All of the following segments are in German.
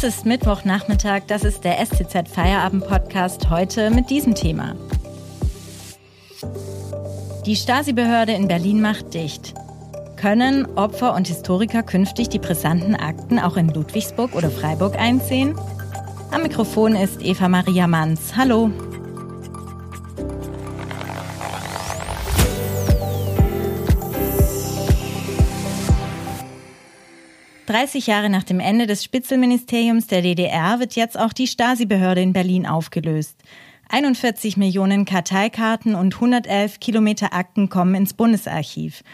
Es ist Mittwochnachmittag, das ist der STZ Feierabend Podcast heute mit diesem Thema. Die Stasi-Behörde in Berlin macht dicht. Können Opfer und Historiker künftig die brisanten Akten auch in Ludwigsburg oder Freiburg einsehen? Am Mikrofon ist Eva Maria Manns. Hallo. 30 Jahre nach dem Ende des Spitzelministeriums der DDR wird jetzt auch die Stasi-Behörde in Berlin aufgelöst. 41 Millionen Karteikarten und 111 Kilometer Akten kommen ins Bundesarchiv.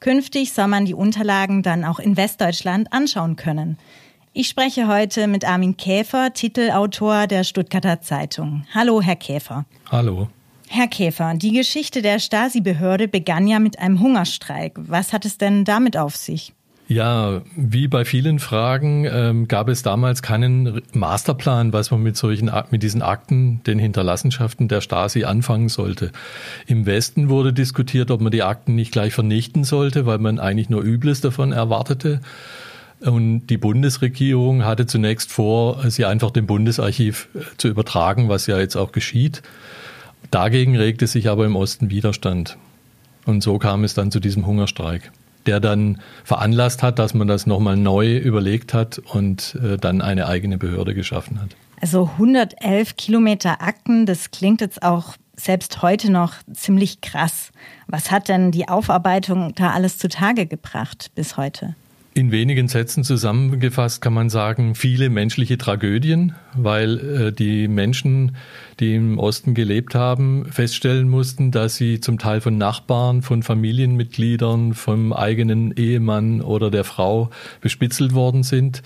Künftig soll man die Unterlagen dann auch in Westdeutschland anschauen können. Ich spreche heute mit Armin Käfer, Titelautor der Stuttgarter Zeitung. Hallo, Herr Käfer. Hallo. Herr Käfer, die Geschichte der Stasi-Behörde begann ja mit einem Hungerstreik. Was hat es denn damit auf sich? Ja, wie bei vielen Fragen ähm, gab es damals keinen Masterplan, was man mit solchen mit diesen Akten, den Hinterlassenschaften der Stasi anfangen sollte. Im Westen wurde diskutiert, ob man die Akten nicht gleich vernichten sollte, weil man eigentlich nur Übles davon erwartete. Und die Bundesregierung hatte zunächst vor, sie einfach dem Bundesarchiv äh, zu übertragen, was ja jetzt auch geschieht. Dagegen regte sich aber im Osten Widerstand. Und so kam es dann zu diesem Hungerstreik der dann veranlasst hat, dass man das nochmal neu überlegt hat und äh, dann eine eigene Behörde geschaffen hat. Also 111 Kilometer Akten, das klingt jetzt auch selbst heute noch ziemlich krass. Was hat denn die Aufarbeitung da alles zutage gebracht bis heute? In wenigen Sätzen zusammengefasst kann man sagen, viele menschliche Tragödien, weil äh, die Menschen, die im Osten gelebt haben, feststellen mussten, dass sie zum Teil von Nachbarn, von Familienmitgliedern, vom eigenen Ehemann oder der Frau bespitzelt worden sind.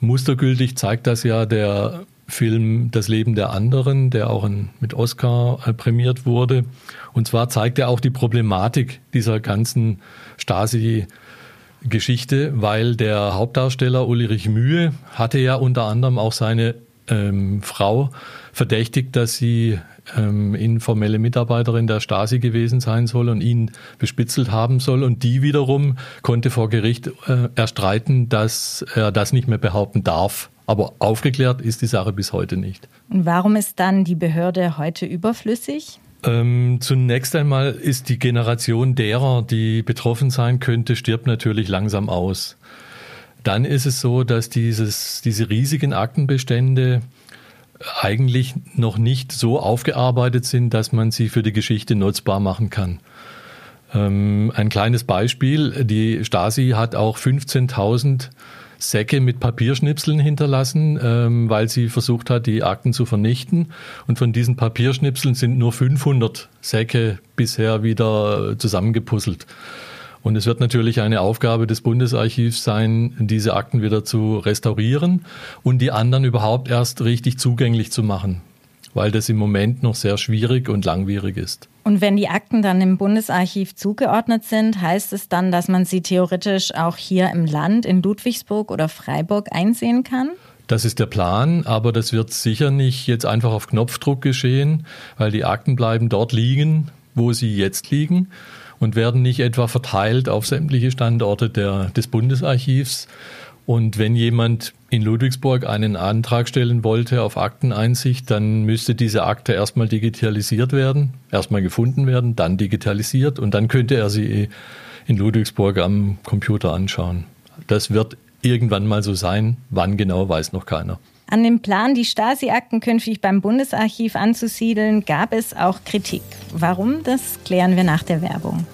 Mustergültig zeigt das ja der Film Das Leben der anderen, der auch mit Oscar äh, prämiert wurde. Und zwar zeigt er auch die Problematik dieser ganzen Stasi- Geschichte, weil der Hauptdarsteller Ulrich Mühe hatte ja unter anderem auch seine ähm, Frau verdächtigt, dass sie ähm, informelle Mitarbeiterin der Stasi gewesen sein soll und ihn bespitzelt haben soll. Und die wiederum konnte vor Gericht äh, erstreiten, dass er das nicht mehr behaupten darf. Aber aufgeklärt ist die Sache bis heute nicht. Und warum ist dann die Behörde heute überflüssig? Ähm, zunächst einmal ist die Generation derer, die betroffen sein könnte, stirbt natürlich langsam aus. Dann ist es so, dass dieses, diese riesigen Aktenbestände eigentlich noch nicht so aufgearbeitet sind, dass man sie für die Geschichte nutzbar machen kann. Ähm, ein kleines Beispiel, die Stasi hat auch 15.000 Säcke mit Papierschnipseln hinterlassen, ähm, weil sie versucht hat, die Akten zu vernichten. Und von diesen Papierschnipseln sind nur 500 Säcke bisher wieder zusammengepuzzelt. Und es wird natürlich eine Aufgabe des Bundesarchivs sein, diese Akten wieder zu restaurieren und die anderen überhaupt erst richtig zugänglich zu machen weil das im Moment noch sehr schwierig und langwierig ist. Und wenn die Akten dann im Bundesarchiv zugeordnet sind, heißt es dann, dass man sie theoretisch auch hier im Land, in Ludwigsburg oder Freiburg einsehen kann? Das ist der Plan, aber das wird sicher nicht jetzt einfach auf Knopfdruck geschehen, weil die Akten bleiben dort liegen, wo sie jetzt liegen und werden nicht etwa verteilt auf sämtliche Standorte der, des Bundesarchivs, und wenn jemand in Ludwigsburg einen Antrag stellen wollte auf Akteneinsicht, dann müsste diese Akte erstmal digitalisiert werden, erstmal gefunden werden, dann digitalisiert und dann könnte er sie in Ludwigsburg am Computer anschauen. Das wird irgendwann mal so sein. Wann genau, weiß noch keiner. An dem Plan, die Stasi-Akten künftig beim Bundesarchiv anzusiedeln, gab es auch Kritik. Warum? Das klären wir nach der Werbung.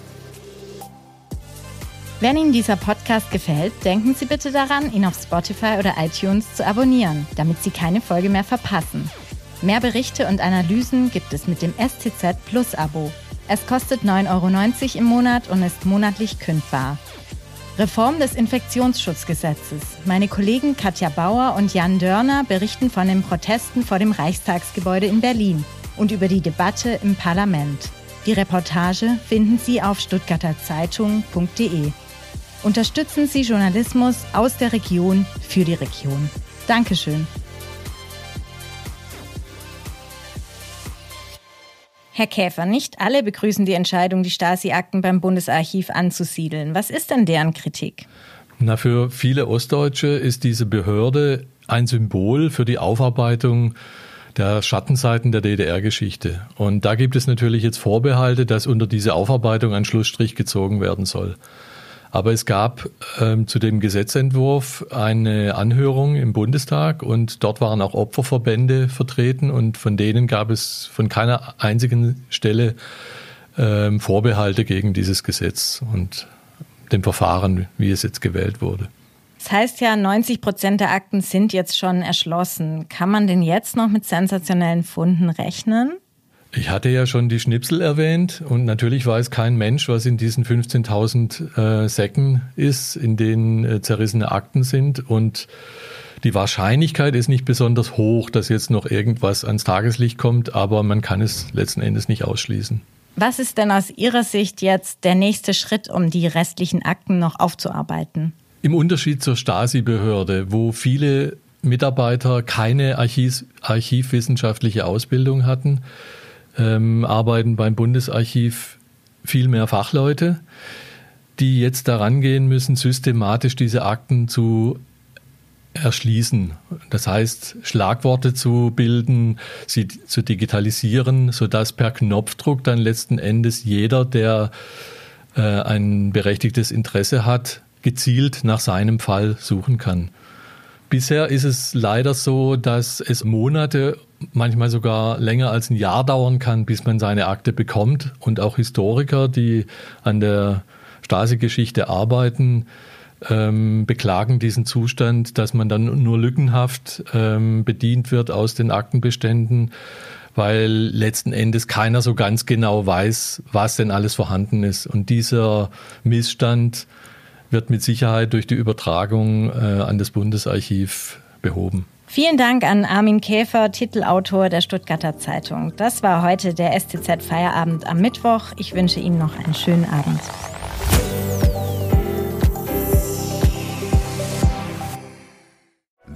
Wenn Ihnen dieser Podcast gefällt, denken Sie bitte daran, ihn auf Spotify oder iTunes zu abonnieren, damit Sie keine Folge mehr verpassen. Mehr Berichte und Analysen gibt es mit dem STZ Plus Abo. Es kostet 9,90 Euro im Monat und ist monatlich kündbar. Reform des Infektionsschutzgesetzes. Meine Kollegen Katja Bauer und Jan Dörner berichten von den Protesten vor dem Reichstagsgebäude in Berlin und über die Debatte im Parlament. Die Reportage finden Sie auf stuttgarterzeitung.de. Unterstützen Sie Journalismus aus der Region für die Region. Dankeschön. Herr Käfer, nicht alle begrüßen die Entscheidung, die Stasi-Akten beim Bundesarchiv anzusiedeln. Was ist denn deren Kritik? Na, für viele Ostdeutsche ist diese Behörde ein Symbol für die Aufarbeitung der Schattenseiten der DDR-Geschichte. Und da gibt es natürlich jetzt Vorbehalte, dass unter diese Aufarbeitung ein Schlussstrich gezogen werden soll. Aber es gab ähm, zu dem Gesetzentwurf eine Anhörung im Bundestag und dort waren auch Opferverbände vertreten und von denen gab es von keiner einzigen Stelle ähm, Vorbehalte gegen dieses Gesetz und dem Verfahren, wie es jetzt gewählt wurde. Das heißt ja, 90 Prozent der Akten sind jetzt schon erschlossen. Kann man denn jetzt noch mit sensationellen Funden rechnen? Ich hatte ja schon die Schnipsel erwähnt und natürlich weiß kein Mensch, was in diesen 15.000 äh, Säcken ist, in denen äh, zerrissene Akten sind und die Wahrscheinlichkeit ist nicht besonders hoch, dass jetzt noch irgendwas ans Tageslicht kommt, aber man kann es letzten Endes nicht ausschließen. Was ist denn aus Ihrer Sicht jetzt der nächste Schritt, um die restlichen Akten noch aufzuarbeiten? Im Unterschied zur Stasi-Behörde, wo viele Mitarbeiter keine Archiv archivwissenschaftliche Ausbildung hatten, ähm, arbeiten beim Bundesarchiv viel mehr Fachleute, die jetzt daran gehen müssen, systematisch diese Akten zu erschließen. Das heißt, Schlagworte zu bilden, sie zu digitalisieren, sodass per Knopfdruck dann letzten Endes jeder, der äh, ein berechtigtes Interesse hat, gezielt nach seinem Fall suchen kann. Bisher ist es leider so, dass es Monate, manchmal sogar länger als ein Jahr dauern kann, bis man seine Akte bekommt. Und auch Historiker, die an der Stasi-Geschichte arbeiten, ähm, beklagen diesen Zustand, dass man dann nur lückenhaft ähm, bedient wird aus den Aktenbeständen, weil letzten Endes keiner so ganz genau weiß, was denn alles vorhanden ist. Und dieser Missstand wird mit Sicherheit durch die Übertragung äh, an das Bundesarchiv behoben. Vielen Dank an Armin Käfer, Titelautor der Stuttgarter Zeitung. Das war heute der STZ Feierabend am Mittwoch. Ich wünsche Ihnen noch einen schönen Abend.